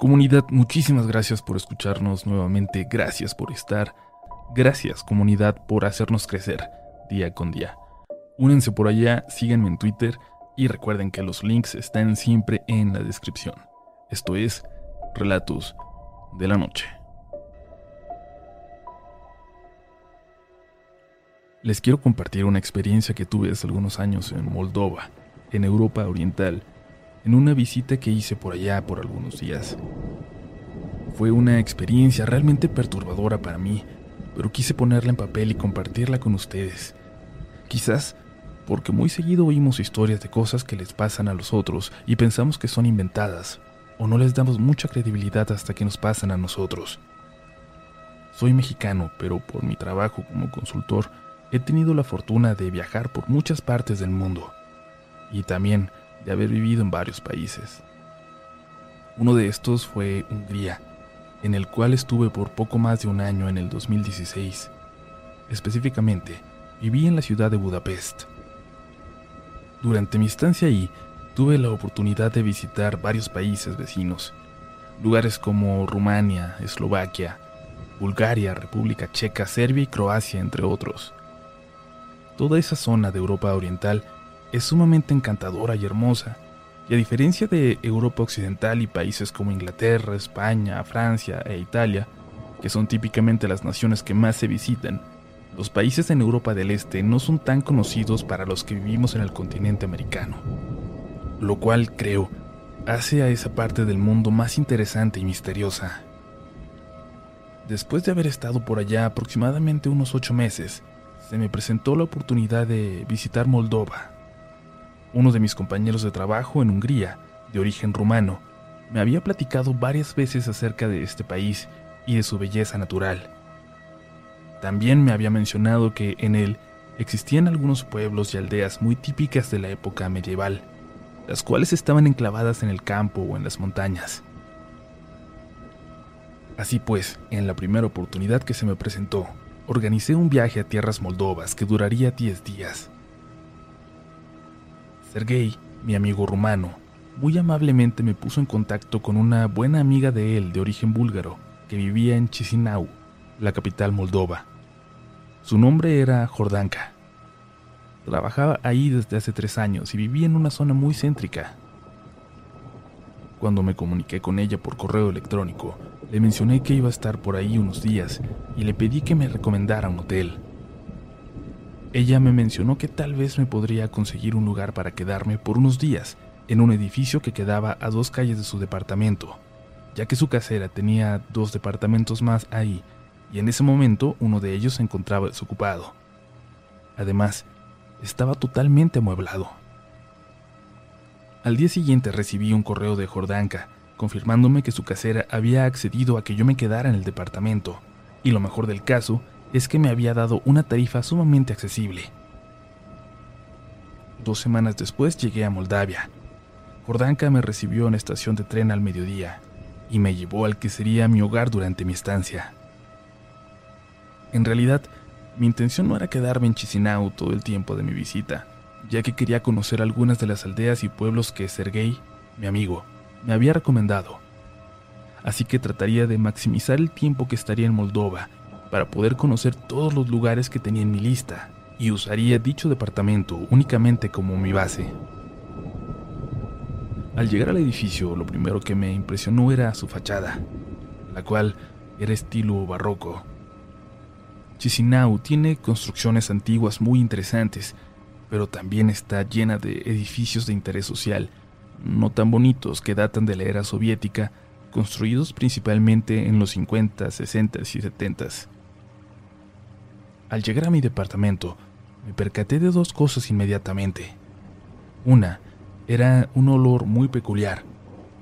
Comunidad, muchísimas gracias por escucharnos nuevamente, gracias por estar, gracias comunidad por hacernos crecer día con día. Únense por allá, síganme en Twitter y recuerden que los links están siempre en la descripción. Esto es Relatos de la Noche. Les quiero compartir una experiencia que tuve hace algunos años en Moldova, en Europa Oriental, en una visita que hice por allá por algunos días. Fue una experiencia realmente perturbadora para mí, pero quise ponerla en papel y compartirla con ustedes. Quizás porque muy seguido oímos historias de cosas que les pasan a los otros y pensamos que son inventadas, o no les damos mucha credibilidad hasta que nos pasan a nosotros. Soy mexicano, pero por mi trabajo como consultor he tenido la fortuna de viajar por muchas partes del mundo y también de haber vivido en varios países. Uno de estos fue Hungría, en el cual estuve por poco más de un año en el 2016. Específicamente, viví en la ciudad de Budapest. Durante mi estancia ahí, tuve la oportunidad de visitar varios países vecinos, lugares como Rumania, Eslovaquia, Bulgaria, República Checa, Serbia y Croacia, entre otros. Toda esa zona de Europa Oriental es sumamente encantadora y hermosa, y a diferencia de Europa Occidental y países como Inglaterra, España, Francia e Italia, que son típicamente las naciones que más se visitan, los países en Europa del Este no son tan conocidos para los que vivimos en el continente americano, lo cual creo hace a esa parte del mundo más interesante y misteriosa. Después de haber estado por allá aproximadamente unos ocho meses, se me presentó la oportunidad de visitar Moldova, uno de mis compañeros de trabajo en Hungría, de origen rumano, me había platicado varias veces acerca de este país y de su belleza natural. También me había mencionado que en él existían algunos pueblos y aldeas muy típicas de la época medieval, las cuales estaban enclavadas en el campo o en las montañas. Así pues, en la primera oportunidad que se me presentó, organicé un viaje a tierras moldovas que duraría 10 días. Sergei, mi amigo rumano, muy amablemente me puso en contacto con una buena amiga de él de origen búlgaro que vivía en Chisinau, la capital moldova. Su nombre era Jordanka. Trabajaba ahí desde hace tres años y vivía en una zona muy céntrica. Cuando me comuniqué con ella por correo electrónico, le mencioné que iba a estar por ahí unos días y le pedí que me recomendara un hotel. Ella me mencionó que tal vez me podría conseguir un lugar para quedarme por unos días en un edificio que quedaba a dos calles de su departamento, ya que su casera tenía dos departamentos más ahí y en ese momento uno de ellos se encontraba desocupado. Además, estaba totalmente amueblado. Al día siguiente recibí un correo de Jordanka confirmándome que su casera había accedido a que yo me quedara en el departamento, y lo mejor del caso es que me había dado una tarifa sumamente accesible. Dos semanas después llegué a Moldavia. Jordanka me recibió en estación de tren al mediodía y me llevó al que sería mi hogar durante mi estancia. En realidad, mi intención no era quedarme en Chisinau todo el tiempo de mi visita, ya que quería conocer algunas de las aldeas y pueblos que Sergei, mi amigo, me había recomendado. Así que trataría de maximizar el tiempo que estaría en Moldova para poder conocer todos los lugares que tenía en mi lista y usaría dicho departamento únicamente como mi base. Al llegar al edificio, lo primero que me impresionó era su fachada, la cual era estilo barroco. Chisinau tiene construcciones antiguas muy interesantes, pero también está llena de edificios de interés social, no tan bonitos que datan de la era soviética, construidos principalmente en los 50, 60 y 70. Al llegar a mi departamento, me percaté de dos cosas inmediatamente. Una era un olor muy peculiar,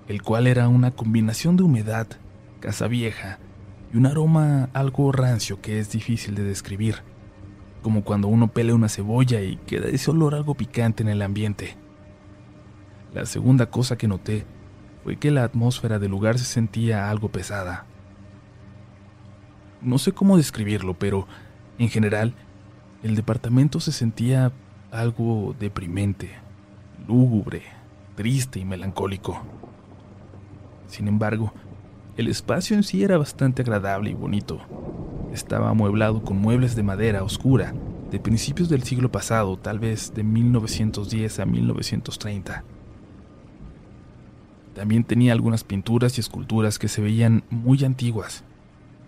el cual era una combinación de humedad, casa vieja y un aroma algo rancio que es difícil de describir, como cuando uno pele una cebolla y queda ese olor algo picante en el ambiente. La segunda cosa que noté fue que la atmósfera del lugar se sentía algo pesada. No sé cómo describirlo, pero en general, el departamento se sentía algo deprimente, lúgubre, triste y melancólico. Sin embargo, El espacio en sí era bastante agradable y bonito. Estaba amueblado con muebles de madera oscura, de principios del siglo pasado, tal vez de 1910 a 1930. También tenía algunas pinturas y esculturas que se veían muy antiguas,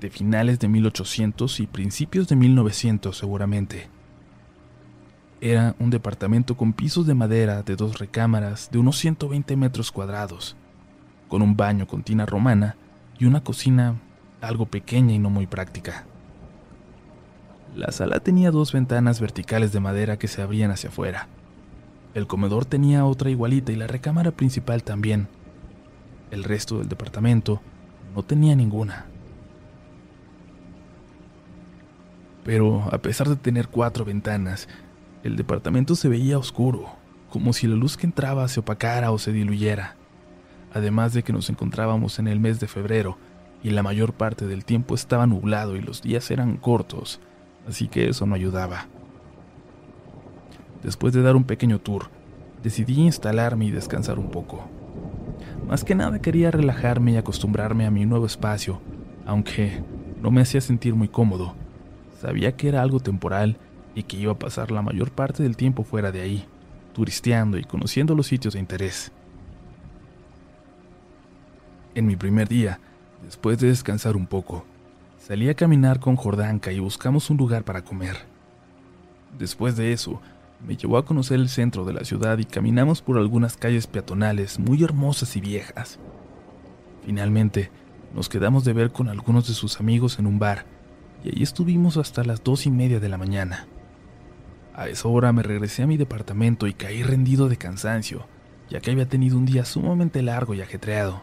de finales de 1800 y principios de 1900 seguramente. Era un departamento con pisos de madera de dos recámaras de unos 120 metros cuadrados, con un baño con tina romana y una cocina algo pequeña y no muy práctica. La sala tenía dos ventanas verticales de madera que se abrían hacia afuera. El comedor tenía otra igualita y la recámara principal también. El resto del departamento no tenía ninguna. Pero a pesar de tener cuatro ventanas, el departamento se veía oscuro, como si la luz que entraba se opacara o se diluyera. Además de que nos encontrábamos en el mes de febrero y la mayor parte del tiempo estaba nublado y los días eran cortos, así que eso no ayudaba. Después de dar un pequeño tour, decidí instalarme y descansar un poco. Más que nada quería relajarme y acostumbrarme a mi nuevo espacio, aunque no me hacía sentir muy cómodo. Sabía que era algo temporal y que iba a pasar la mayor parte del tiempo fuera de ahí, turisteando y conociendo los sitios de interés. En mi primer día, después de descansar un poco, salí a caminar con Jordanka y buscamos un lugar para comer. Después de eso, me llevó a conocer el centro de la ciudad y caminamos por algunas calles peatonales muy hermosas y viejas. Finalmente, nos quedamos de ver con algunos de sus amigos en un bar, y allí estuvimos hasta las dos y media de la mañana. A esa hora me regresé a mi departamento y caí rendido de cansancio, ya que había tenido un día sumamente largo y ajetreado.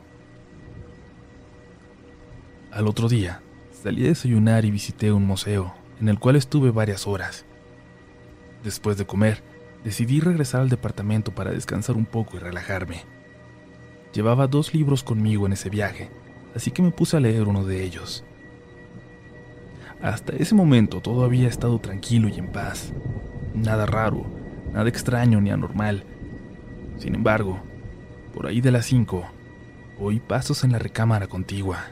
Al otro día, salí a desayunar y visité un museo, en el cual estuve varias horas. Después de comer, decidí regresar al departamento para descansar un poco y relajarme. Llevaba dos libros conmigo en ese viaje, así que me puse a leer uno de ellos. Hasta ese momento todo había estado tranquilo y en paz, Nada raro, nada extraño ni anormal. Sin embargo, por ahí de las cinco, oí pasos en la recámara contigua.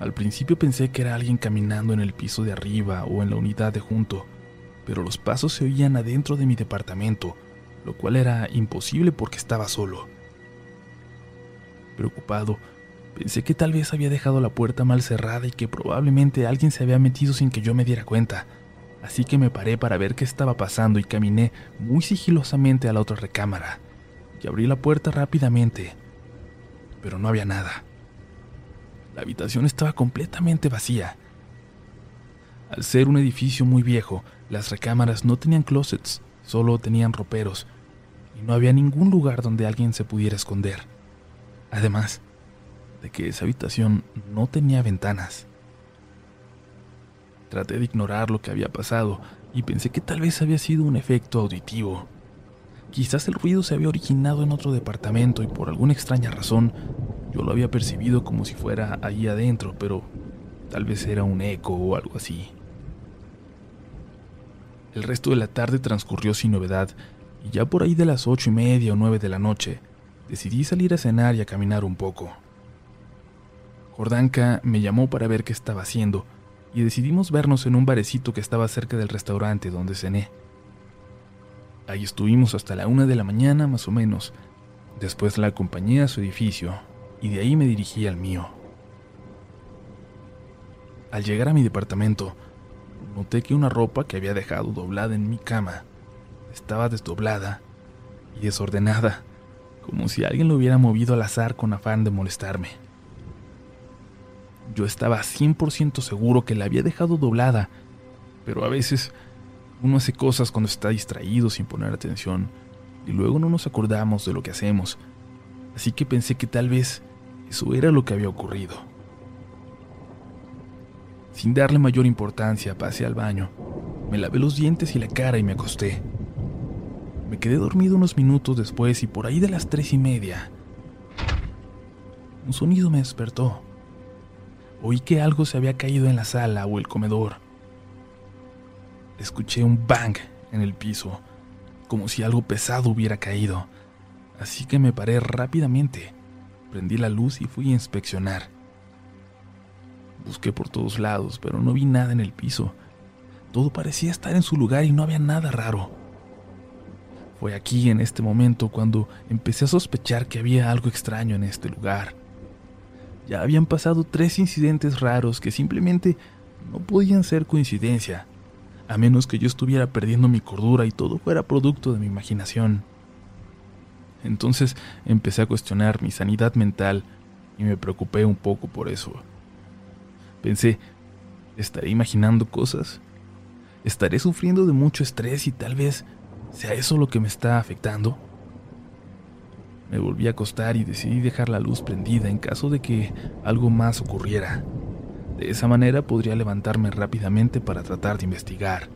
Al principio pensé que era alguien caminando en el piso de arriba o en la unidad de junto, pero los pasos se oían adentro de mi departamento, lo cual era imposible porque estaba solo. Preocupado, pensé que tal vez había dejado la puerta mal cerrada y que probablemente alguien se había metido sin que yo me diera cuenta así que me paré para ver qué estaba pasando y caminé muy sigilosamente a la otra recámara y abrí la puerta rápidamente, pero no había nada. La habitación estaba completamente vacía. Al ser un edificio muy viejo, las recámaras no tenían closets, solo tenían roperos, y no había ningún lugar donde alguien se pudiera esconder. Además de que esa habitación no tenía ventanas. Traté de ignorar lo que había pasado y pensé que tal vez había sido un efecto auditivo. Quizás el ruido se había originado en otro departamento y por alguna extraña razón yo lo había percibido como si fuera ahí adentro, pero tal vez era un eco o algo así. El resto de la tarde transcurrió sin novedad y ya por ahí de las ocho y media o nueve de la noche decidí salir a cenar y a caminar un poco. Jordanka me llamó para ver qué estaba haciendo y decidimos vernos en un barecito que estaba cerca del restaurante donde cené. Ahí estuvimos hasta la una de la mañana más o menos. Después la acompañé a su edificio y de ahí me dirigí al mío. Al llegar a mi departamento, noté que una ropa que había dejado doblada en mi cama estaba desdoblada y desordenada, como si alguien lo hubiera movido al azar con afán de molestarme. Yo estaba 100% seguro que la había dejado doblada, pero a veces uno hace cosas cuando está distraído sin poner atención y luego no nos acordamos de lo que hacemos, así que pensé que tal vez eso era lo que había ocurrido. Sin darle mayor importancia, pasé al baño, me lavé los dientes y la cara y me acosté. Me quedé dormido unos minutos después y por ahí de las tres y media, un sonido me despertó. Oí que algo se había caído en la sala o el comedor. Escuché un bang en el piso, como si algo pesado hubiera caído, así que me paré rápidamente Prendí la luz y fui a inspeccionar. Busqué por todos lados, pero no vi nada en el piso. Todo parecía estar en su lugar y no había nada raro. Fue aquí, en este momento, cuando empecé a sospechar que había algo extraño en este lugar. Ya habían pasado tres incidentes raros que simplemente no podían ser coincidencia, a menos que yo estuviera perdiendo mi cordura y todo fuera producto de mi imaginación. Entonces empecé a cuestionar mi sanidad mental y me preocupé un poco por eso. Pensé, ¿estaré imaginando cosas? ¿Estaré sufriendo de mucho estrés y tal vez sea eso lo que me está afectando? Me volví a acostar y decidí dejar la luz prendida en caso de que algo más ocurriera. De esa manera podría levantarme rápidamente para tratar de investigar.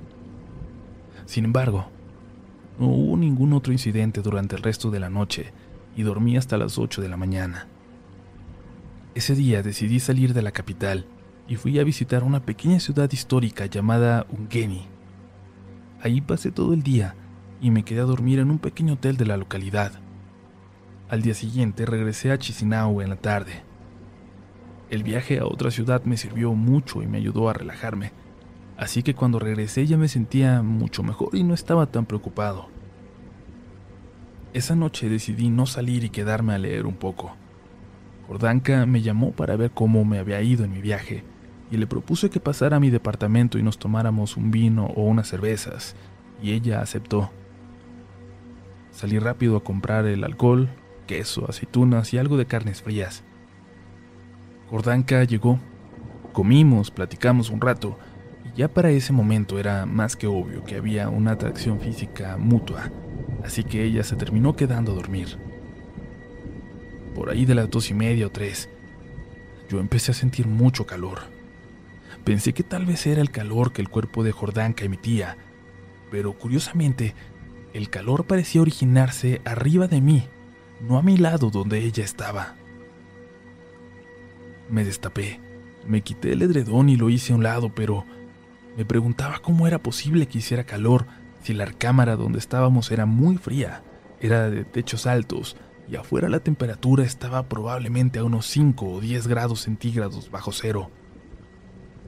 Sin embargo, no hubo ningún otro incidente durante el resto de la noche y dormí hasta las 8 de la mañana. Ese día decidí salir de la capital y fui a visitar una pequeña ciudad histórica llamada Ungeni. Ahí pasé todo el día y me quedé a dormir en un pequeño hotel de la localidad. Al día siguiente regresé a Chisinau en la tarde. El viaje a otra ciudad me sirvió mucho y me ayudó a relajarme, así que cuando regresé ya me sentía mucho mejor y no estaba tan preocupado. Esa noche decidí no salir y quedarme a leer un poco. Jordanka me llamó para ver cómo me había ido en mi viaje y le propuse que pasara a mi departamento y nos tomáramos un vino o unas cervezas, y ella aceptó. Salí rápido a comprar el alcohol, queso, aceitunas y algo de carnes frías. Jordanka llegó. Comimos, platicamos un rato, y ya para ese momento era más que obvio que había una atracción física mutua, así que ella se terminó quedando a dormir. Por ahí de las dos y media o tres, yo empecé a sentir mucho calor. Pensé que tal vez era el calor que el cuerpo de Jordanka emitía, pero curiosamente el calor parecía originarse arriba de mí, no a mi lado donde ella estaba. Me destapé, me quité el edredón y lo hice a un lado, pero me preguntaba cómo era posible que hiciera calor si la cámara donde estábamos era muy fría, era de techos altos y afuera la temperatura estaba probablemente a unos 5 o 10 grados centígrados bajo cero.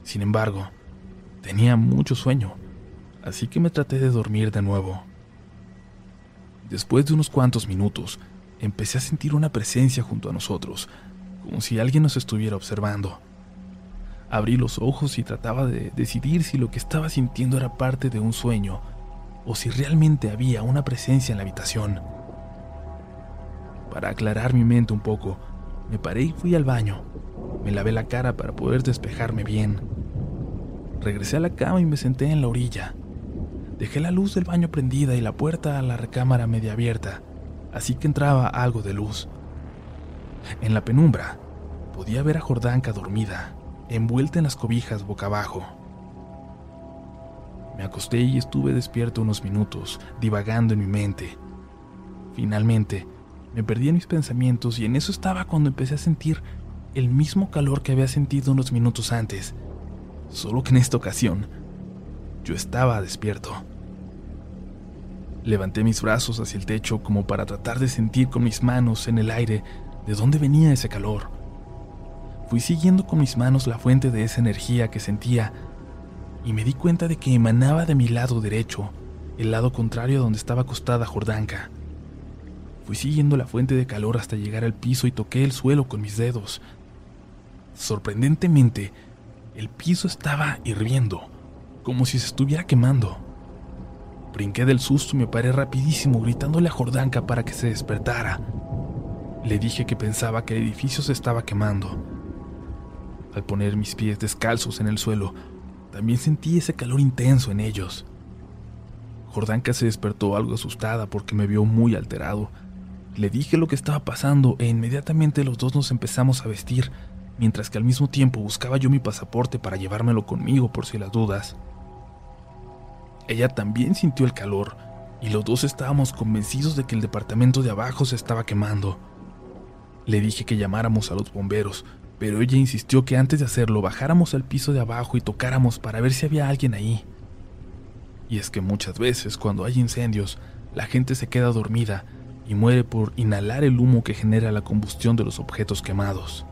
Sin embargo, tenía mucho sueño, así que me traté de dormir de nuevo. Después de unos cuantos minutos, empecé a sentir una presencia junto a nosotros, como si alguien nos estuviera observando. Abrí los ojos y trataba de decidir si lo que estaba sintiendo era parte de un sueño o si realmente había una presencia en la habitación. Para aclarar mi mente un poco, me paré y fui al baño. Me lavé la cara para poder despejarme bien. Regresé a la cama y me senté en la orilla. Dejé la luz del baño prendida y la puerta a la recámara media abierta, así que entraba algo de luz. En la penumbra, podía ver a Jordanka dormida, envuelta en las cobijas boca abajo. Me acosté y estuve despierto unos minutos, divagando en mi mente. Finalmente, me perdí en mis pensamientos y en eso estaba cuando empecé a sentir el mismo calor que había sentido unos minutos antes, solo que en esta ocasión yo estaba despierto. Levanté mis brazos hacia el techo como para tratar de sentir con mis manos en el aire de dónde venía ese calor. Fui siguiendo con mis manos la fuente de esa energía que sentía y me di cuenta de que emanaba de mi lado derecho, el lado contrario a donde estaba acostada Jordanka. Fui siguiendo la fuente de calor hasta llegar al piso y toqué el suelo con mis dedos. Sorprendentemente, el piso estaba hirviendo como si se estuviera quemando. Brinqué del susto y me paré rapidísimo gritándole a Jordanka para que se despertara. Le dije que pensaba que el edificio se estaba quemando. Al poner mis pies descalzos en el suelo, también sentí ese calor intenso en ellos. Jordanka se despertó algo asustada porque me vio muy alterado. Le dije lo que estaba pasando e inmediatamente los dos nos empezamos a vestir, mientras que al mismo tiempo buscaba yo mi pasaporte para llevármelo conmigo por si las dudas. Ella también sintió el calor y los dos estábamos convencidos de que el departamento de abajo se estaba quemando. Le dije que llamáramos a los bomberos, pero ella insistió que antes de hacerlo bajáramos al piso de abajo y tocáramos para ver si había alguien ahí. Y es que muchas veces cuando hay incendios, la gente se queda dormida y muere por inhalar el humo que genera la combustión de los objetos quemados.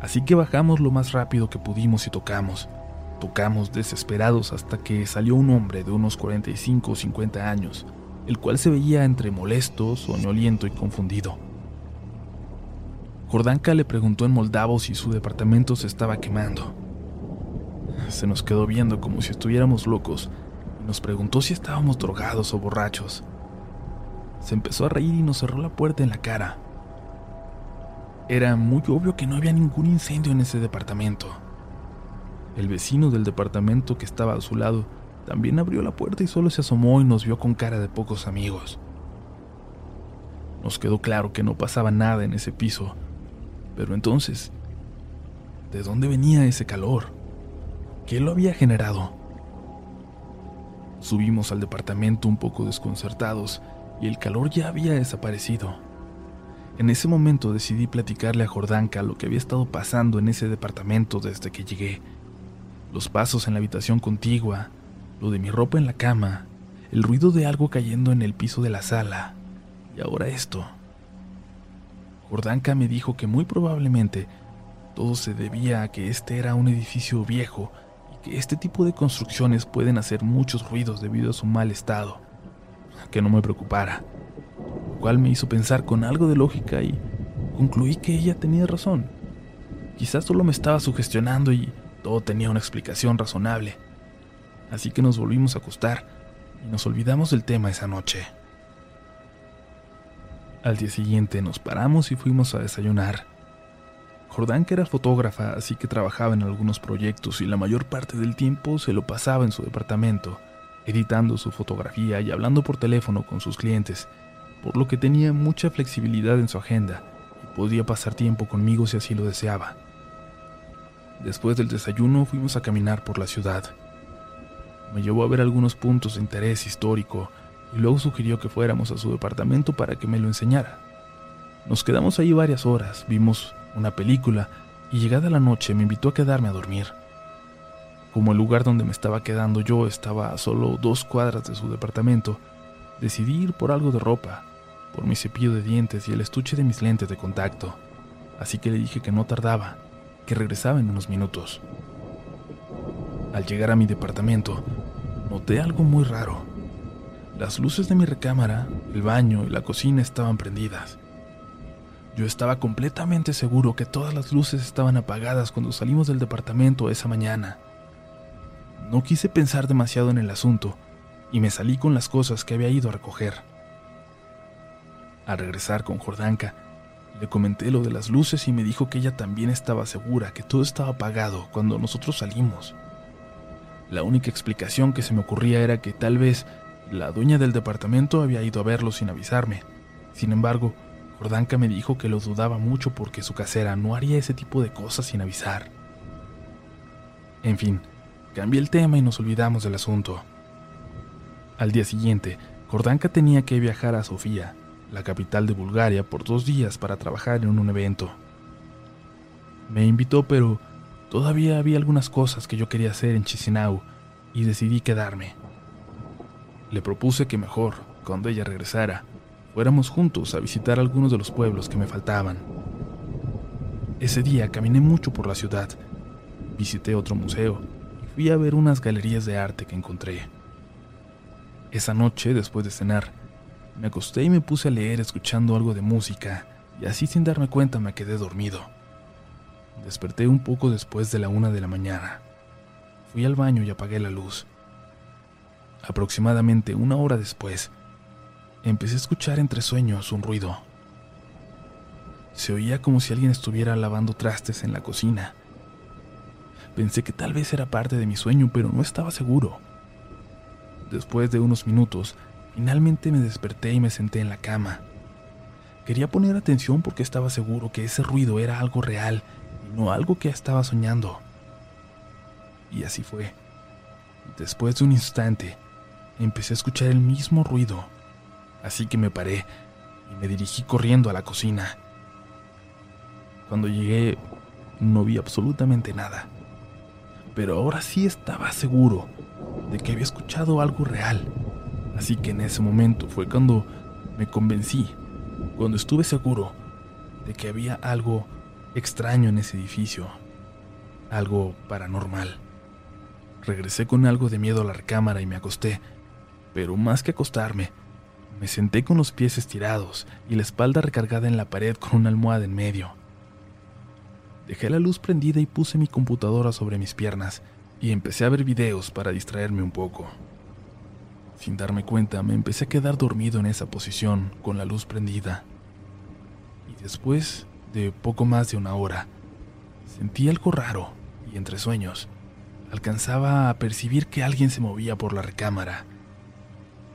Así que bajamos lo más rápido que pudimos y tocamos. Tocamos desesperados hasta que salió un hombre de unos 45 o 50 años, el cual se veía entre molesto, soñoliento y confundido. Jordanka le preguntó en moldavo si su departamento se estaba quemando. Se nos quedó viendo como si estuviéramos locos y nos preguntó si estábamos drogados o borrachos. Se empezó a reír y nos cerró la puerta en la cara. Era muy obvio que no había ningún incendio en ese departamento. El vecino del departamento que estaba a su lado también abrió la puerta y solo se asomó y nos vio con cara de pocos amigos. Nos quedó claro que no pasaba nada en ese piso, pero entonces, ¿de dónde venía ese calor? ¿Qué lo había generado? Subimos al departamento un poco desconcertados y el calor ya había desaparecido. En ese momento decidí platicarle a Jordanka lo que había estado pasando en ese departamento desde que llegué. Los pasos en la habitación contigua, lo de mi ropa en la cama, el ruido de algo cayendo en el piso de la sala, y ahora esto. Jordanka me dijo que muy probablemente todo se debía a que este era un edificio viejo y que este tipo de construcciones pueden hacer muchos ruidos debido a su mal estado. Que no me preocupara, lo cual me hizo pensar con algo de lógica y concluí que ella tenía razón. Quizás solo me estaba sugestionando y todo tenía una explicación razonable así que nos volvimos a acostar y nos olvidamos del tema esa noche. Al día siguiente nos paramos y fuimos a desayunar. Jordán que era fotógrafa, así que trabajaba en algunos proyectos y la mayor parte del tiempo se lo pasaba en su departamento, editando su fotografía y hablando por teléfono con sus clientes, por lo que tenía mucha flexibilidad en su agenda y podía pasar tiempo conmigo si así lo deseaba. Después del desayuno fuimos a caminar por la ciudad. Me llevó a ver algunos puntos de interés histórico y luego sugirió que fuéramos a su departamento para que me lo enseñara. Nos quedamos ahí varias horas, vimos una película y llegada la noche me invitó a quedarme a dormir. Como el lugar donde me estaba quedando yo estaba a solo dos cuadras de su departamento, decidí ir por algo de ropa, por mi cepillo de dientes y el estuche de mis lentes de contacto, así que le dije que no tardaba, que regresaba en unos minutos. Al llegar a mi departamento, noté algo muy raro. Las luces de mi recámara, el baño y la cocina estaban prendidas. Yo estaba completamente seguro que todas las luces estaban apagadas cuando salimos del departamento esa mañana. No quise pensar demasiado en el asunto y me salí con las cosas que había ido a recoger. Al regresar con Jordanka, le comenté lo de las luces y me dijo que ella también estaba segura que todo estaba apagado cuando nosotros salimos. La única explicación que se me ocurría era que tal vez la dueña del departamento había ido a verlo sin avisarme. Sin embargo, Jordanka me dijo que lo dudaba mucho porque su casera no haría ese tipo de cosas sin avisar. En fin, cambié el tema y nos olvidamos del asunto. Al día siguiente, Jordanka tenía que viajar a Sofía, la capital de Bulgaria, por dos días para trabajar en un evento. Me invitó, pero Todavía había algunas cosas que yo quería hacer en Chisinau y decidí quedarme. Le propuse que mejor, cuando ella regresara, fuéramos juntos a visitar algunos de los pueblos que me faltaban. Ese día caminé mucho por la ciudad, visité otro museo y fui a ver unas galerías de arte que encontré. Esa noche, después de cenar, me acosté y me puse a leer escuchando algo de música, y así sin darme cuenta me quedé dormido. Desperté un poco después de la una de la mañana. Fui al baño y apagué la luz. Aproximadamente una hora después, empecé a escuchar entre sueños un ruido. Se oía como si alguien estuviera lavando trastes en la cocina. Pensé que tal vez era parte de mi sueño, pero no estaba seguro. Después de unos minutos, finalmente me desperté y me senté en la cama. Quería poner atención porque estaba seguro que ese ruido era algo real no algo que estaba soñando. Y así fue. Después de un instante, empecé a escuchar el mismo ruido, así que me paré y me dirigí corriendo a la cocina. Cuando llegué, no vi absolutamente nada, pero ahora sí estaba seguro de que había escuchado algo real, así que en ese momento fue cuando Me convencí, cuando estuve seguro, de que había algo extraño en ese edificio, algo paranormal. Regresé con algo de miedo a la recámara y me acosté, pero más que acostarme, me senté con los pies estirados y la espalda recargada en la pared con una almohada en medio. Dejé la luz prendida y puse mi computadora sobre mis piernas y empecé a ver videos para distraerme un poco. Sin darme cuenta, me empecé a quedar dormido en esa posición, con la luz prendida. Y después de poco más de una hora, sentí algo raro y entre sueños, alcanzaba a percibir que alguien se movía por la recámara.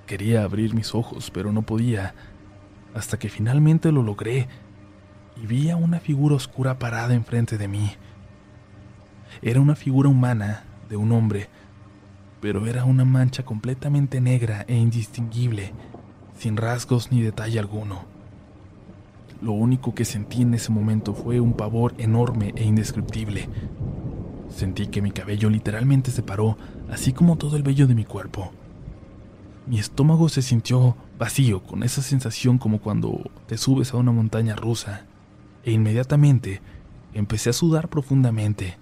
Quería abrir mis ojos, pero no podía, hasta que finalmente lo logré y vi a una figura oscura parada enfrente de mí. Era una figura humana de un hombre, pero era una mancha completamente negra e indistinguible, sin rasgos ni detalle alguno. Lo único que sentí en ese momento fue un pavor enorme e indescriptible. Sentí que mi cabello literalmente se paró, así como todo el vello de mi cuerpo. Mi estómago se sintió vacío, con esa sensación como cuando te subes a una montaña rusa, e inmediatamente empecé a sudar profundamente.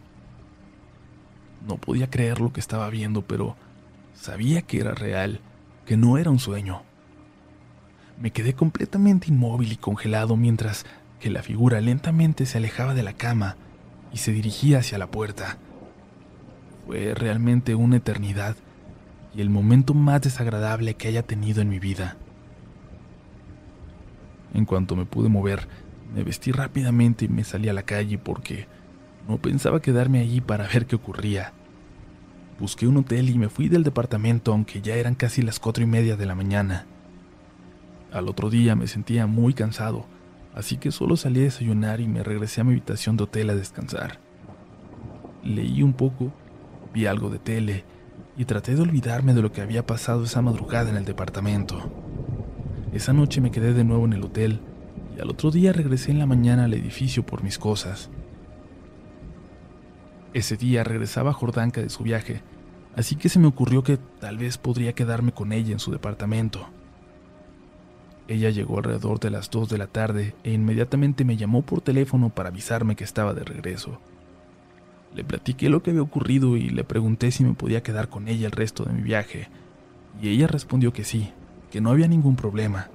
No podía creer lo que estaba viendo, pero sabía que era real, que no era un sueño. Me quedé completamente inmóvil y congelado mientras que la figura lentamente se alejaba de la cama y se dirigía hacia la puerta. Fue realmente una eternidad y el momento más desagradable que haya tenido en mi vida. En cuanto me pude mover, me vestí rápidamente y me salí a la calle porque no pensaba quedarme allí para ver qué ocurría. Busqué un hotel y me fui del departamento aunque ya eran casi las cuatro y media de la mañana. Al otro día me sentía muy cansado, así que solo salí a desayunar y me regresé a mi habitación de hotel a descansar. Leí un poco, vi algo de tele y traté de olvidarme de lo que había pasado esa madrugada en el departamento. Esa noche me quedé de nuevo en el hotel y al otro día regresé en la mañana al edificio por mis cosas. Ese día regresaba Jordanka de su viaje, así que se me ocurrió que tal vez podría quedarme con ella en su departamento. Ella llegó alrededor de las 2 de la tarde e inmediatamente me llamó por teléfono para avisarme que estaba de regreso. Le platiqué lo que había ocurrido y le pregunté si me podía quedar con ella el resto de mi viaje, y ella respondió que sí, que no había ningún problema.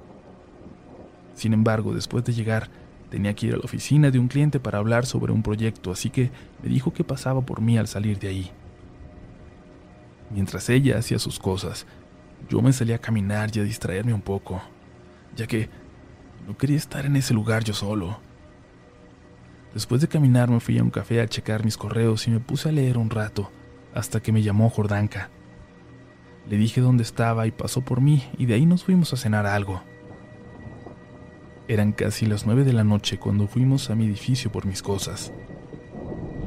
Sin embargo, después de llegar, tenía que ir a la oficina de un cliente para hablar sobre un proyecto, así que me dijo que pasaba por mí al salir de ahí. Mientras ella hacía sus cosas, yo me salía a caminar y a distraerme un poco, ya que no quería estar en ese lugar yo solo. Después de caminar me fui a un café a checar mis correos y me puse a leer un rato, hasta que me llamó Jordanka. Le dije dónde estaba y pasó por mí y de ahí nos fuimos a cenar algo. Eran casi las nueve de la noche cuando fuimos a mi edificio por mis cosas.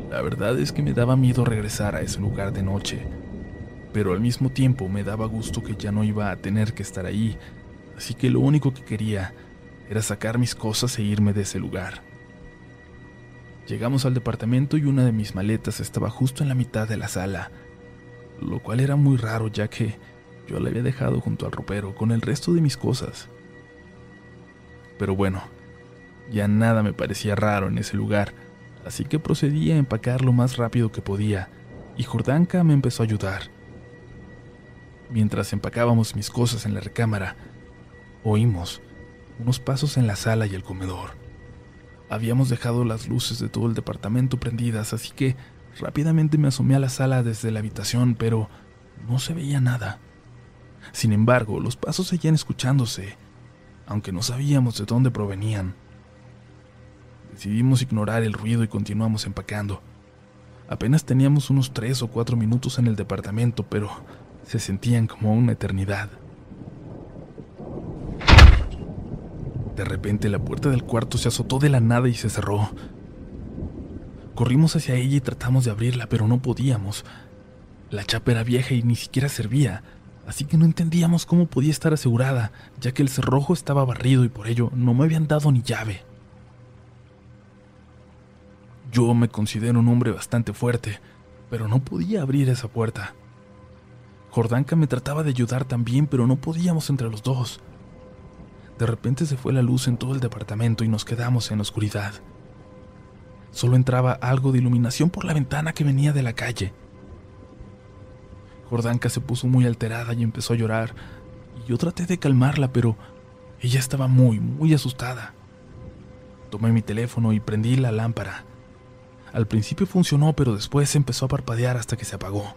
La verdad es que me daba miedo regresar a ese lugar de noche, pero al mismo tiempo me daba gusto que ya no iba a tener que estar ahí, así que lo único que quería era sacar mis cosas e irme de ese lugar. Llegamos al departamento y una de mis maletas estaba justo en la mitad de la sala, lo cual era muy raro ya que yo la había dejado junto al ropero con el resto de mis cosas. Pero bueno, ya nada me parecía raro en ese lugar, así que procedí a empacar lo más rápido que podía, y Jordanka me empezó a ayudar. Mientras empacábamos mis cosas en la recámara, oímos unos pasos en la sala y el comedor. Habíamos dejado las luces de todo el departamento prendidas, así que rápidamente me asomé a la sala desde la habitación, pero no se veía nada. Sin embargo, los pasos seguían escuchándose, aunque no sabíamos de dónde provenían. Decidimos ignorar el ruido y continuamos empacando. Apenas teníamos unos tres o cuatro minutos en el departamento, pero se sentían como una eternidad. De repente la puerta del cuarto se azotó de la nada y se cerró. Corrimos hacia ella y tratamos de abrirla, pero no podíamos. La chapa era vieja y ni siquiera servía, así que no entendíamos cómo podía estar asegurada, ya que el cerrojo estaba barrido y por ello no me habían dado ni llave. Yo me considero un hombre bastante fuerte, pero no podía abrir esa puerta. Jordanka me trataba de ayudar también, pero no podíamos entre los dos. De repente se fue la luz en todo el departamento y nos quedamos en la oscuridad. Solo entraba algo de iluminación por la ventana que venía de la calle. Jordanka se puso muy alterada y empezó a llorar, y yo traté de calmarla, pero ella estaba muy, muy asustada. Tomé mi teléfono y prendí la lámpara. Al principio funcionó, pero después empezó a parpadear hasta que se apagó.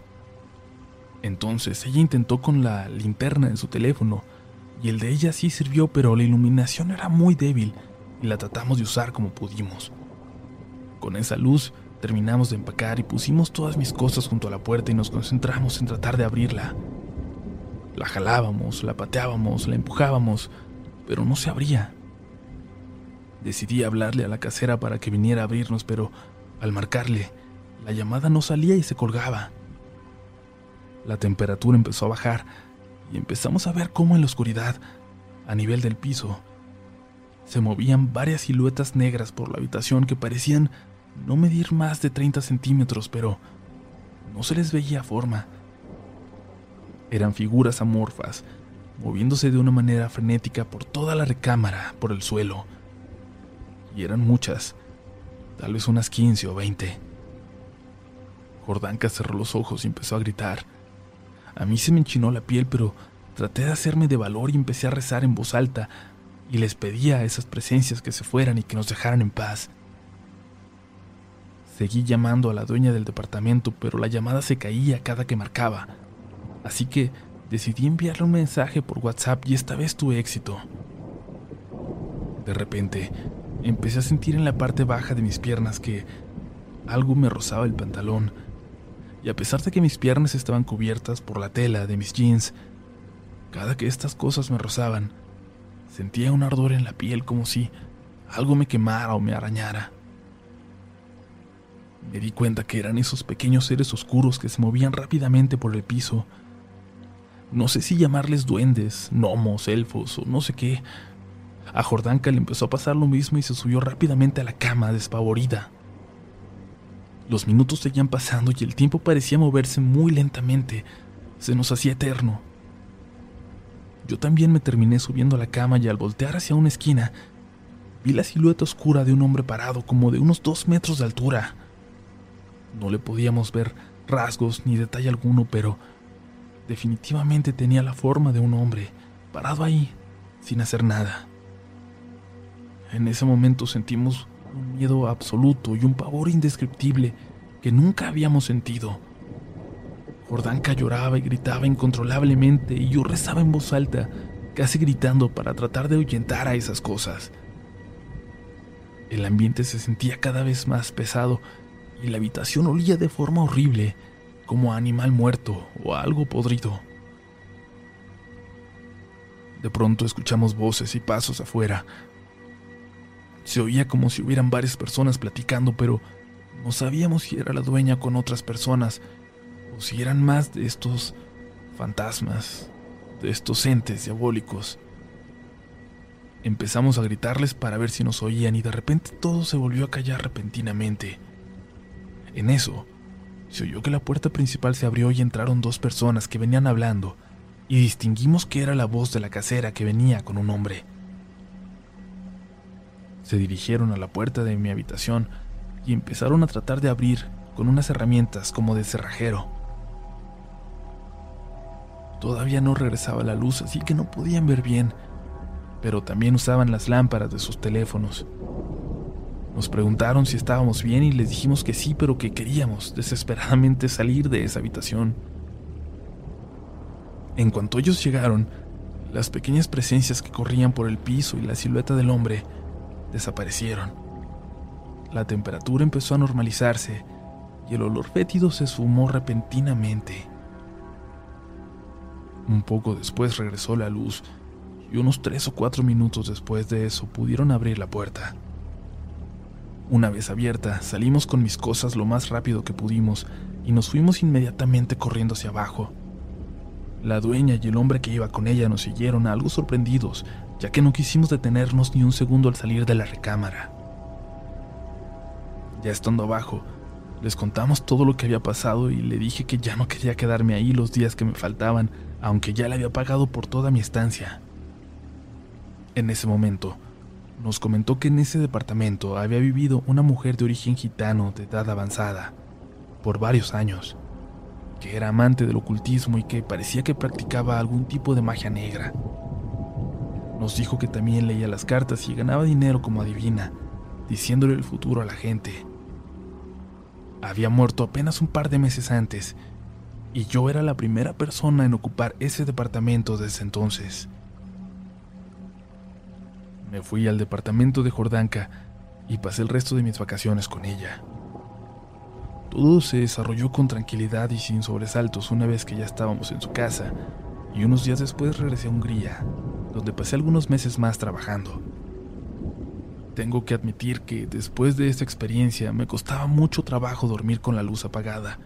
Entonces ella intentó con la linterna de su teléfono, y el de ella sí sirvió, pero la iluminación era muy débil y la tratamos de usar como pudimos. Con esa luz terminamos de empacar y pusimos todas mis cosas junto a la puerta y nos concentramos en tratar de abrirla. La jalábamos, la pateábamos, la empujábamos, pero no se abría. Decidí hablarle a la casera para que viniera a abrirnos, pero al marcarle, la llamada no salía y se colgaba. La temperatura empezó a bajar y empezamos a ver cómo en la oscuridad, a nivel del piso, se movían varias siluetas negras por la habitación que parecían no medir más de 30 centímetros, pero no se les veía forma. Eran figuras amorfas, moviéndose de una manera frenética por toda la recámara, por el suelo. Y eran muchas, tal vez unas 15 o 20. Jordanka cerró los ojos y empezó a gritar. A mí se me enchinó la piel, pero traté de hacerme de valor y empecé a rezar en voz alta y les pedía a esas presencias que se fueran y que nos dejaran en paz. Seguí llamando a la dueña del departamento, pero la llamada se caía cada que marcaba. Así que decidí enviarle un mensaje por WhatsApp y esta vez tuve éxito. De repente, empecé a sentir en la parte baja de mis piernas que algo me rozaba el pantalón. Y a pesar de que mis piernas estaban cubiertas por la tela de mis jeans, cada que estas cosas me rozaban, sentía un ardor en la piel como si algo me quemara o me arañara. Me di cuenta que eran esos pequeños seres oscuros que se movían rápidamente por el piso. No sé si llamarles duendes, gnomos, elfos o no sé qué. A Jordanka le empezó a pasar lo mismo y se subió rápidamente a la cama, despavorida. Los minutos seguían pasando y el tiempo parecía moverse muy lentamente. Se nos hacía eterno. Yo también me terminé subiendo a la cama y al voltear hacia una esquina, vi la silueta oscura de un hombre parado como de unos dos metros de altura. No le podíamos ver rasgos ni detalle alguno, pero definitivamente tenía la forma de un hombre, parado ahí, sin hacer nada. En ese momento sentimos un miedo absoluto y un pavor indescriptible que nunca habíamos sentido. Jordanka lloraba y gritaba incontrolablemente y yo rezaba en voz alta, casi gritando para tratar de ahuyentar a esas cosas. El ambiente se sentía cada vez más pesado y la habitación olía de forma horrible, como a animal muerto o algo podrido. De pronto escuchamos voces y pasos afuera. Se oía como si hubieran varias personas platicando, pero no sabíamos si era la dueña con otras personas o si eran más de estos fantasmas, de estos entes diabólicos. Empezamos a gritarles para ver si nos oían y de repente todo se volvió a callar repentinamente. En eso, se oyó que la puerta principal se abrió y entraron dos personas que venían hablando, y distinguimos que era la voz de la casera que venía con un hombre. Se dirigieron a la puerta de mi habitación y empezaron a tratar de abrir con unas herramientas como de cerrajero. Todavía no regresaba la luz, así que no podían ver bien, pero también usaban las lámparas de sus teléfonos. Nos preguntaron si estábamos bien y les dijimos que sí, pero que queríamos desesperadamente salir de esa habitación. En cuanto ellos llegaron, las pequeñas presencias que corrían por el piso y la silueta del hombre desaparecieron. La temperatura empezó a normalizarse y el olor fétido se esfumó repentinamente. Un poco después regresó la luz y unos tres o cuatro minutos después de eso pudieron abrir la puerta. Una vez abierta, salimos con mis cosas lo más rápido que pudimos y nos fuimos inmediatamente corriendo hacia abajo. La dueña y el hombre que iba con ella nos siguieron algo sorprendidos, ya que no quisimos detenernos ni un segundo al salir de la recámara. Ya estando abajo, les contamos todo lo que había pasado y le dije que ya no quería quedarme ahí los días que me faltaban, aunque ya le había pagado por toda mi estancia. En ese momento, nos comentó que en ese departamento había vivido una mujer de origen gitano de edad avanzada por varios años, que era amante del ocultismo y que parecía que practicaba algún tipo de magia negra. Nos dijo que también leía las cartas y ganaba dinero como adivina, diciéndole el futuro a la gente. Había muerto apenas un par de meses antes, y yo era la primera persona en ocupar ese departamento desde entonces. Me fui al departamento de Jordanka y pasé el resto de mis vacaciones con ella. Todo se desarrolló con tranquilidad y sin sobresaltos una vez que ya estábamos en su casa, y unos días después regresé a Hungría, donde pasé algunos meses más trabajando. Tengo que admitir que después de esta experiencia me costaba mucho trabajo dormir con la luz apagada,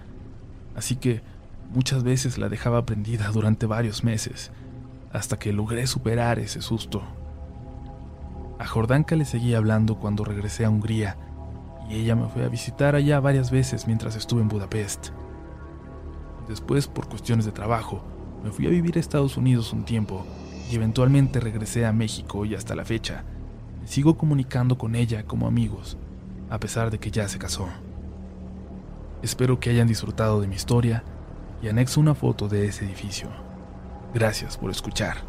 así que muchas veces la dejaba prendida durante varios meses, hasta que logré superar ese susto. A Jordanka le seguí hablando cuando regresé a Hungría y ella me fue a visitar allá varias veces mientras estuve en Budapest. Después, por cuestiones de trabajo, me fui a vivir a Estados Unidos un tiempo y eventualmente regresé a México y hasta la fecha sigo comunicando con ella como amigos, a pesar de que ya se casó. Espero que hayan disfrutado de mi historia y anexo una foto de ese edificio. Gracias por escuchar.